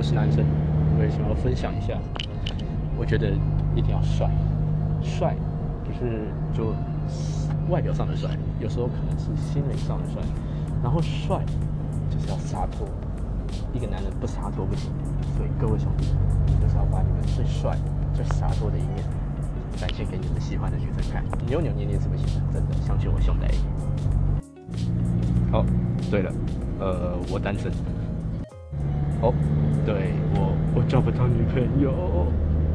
我是男生，我也想要分享一下。我觉得一定要帅，帅不是就外表上的帅，有时候可能是心灵上的帅。然后帅就是要洒脱，一个男人不洒脱不行。所以各位兄弟，就是要把你们最帅、最洒脱的一面展现给你们喜欢的女生看，扭扭捏捏是不行的，真的，相信我，兄弟。好，对了，呃，我单身。哦，对我，我找不到女朋友。